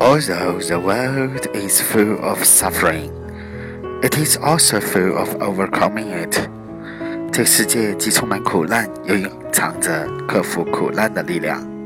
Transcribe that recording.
Although the world is full of suffering, it is also full of overcoming it. 这世界既充满苦难，又隐藏着克服苦难的力量。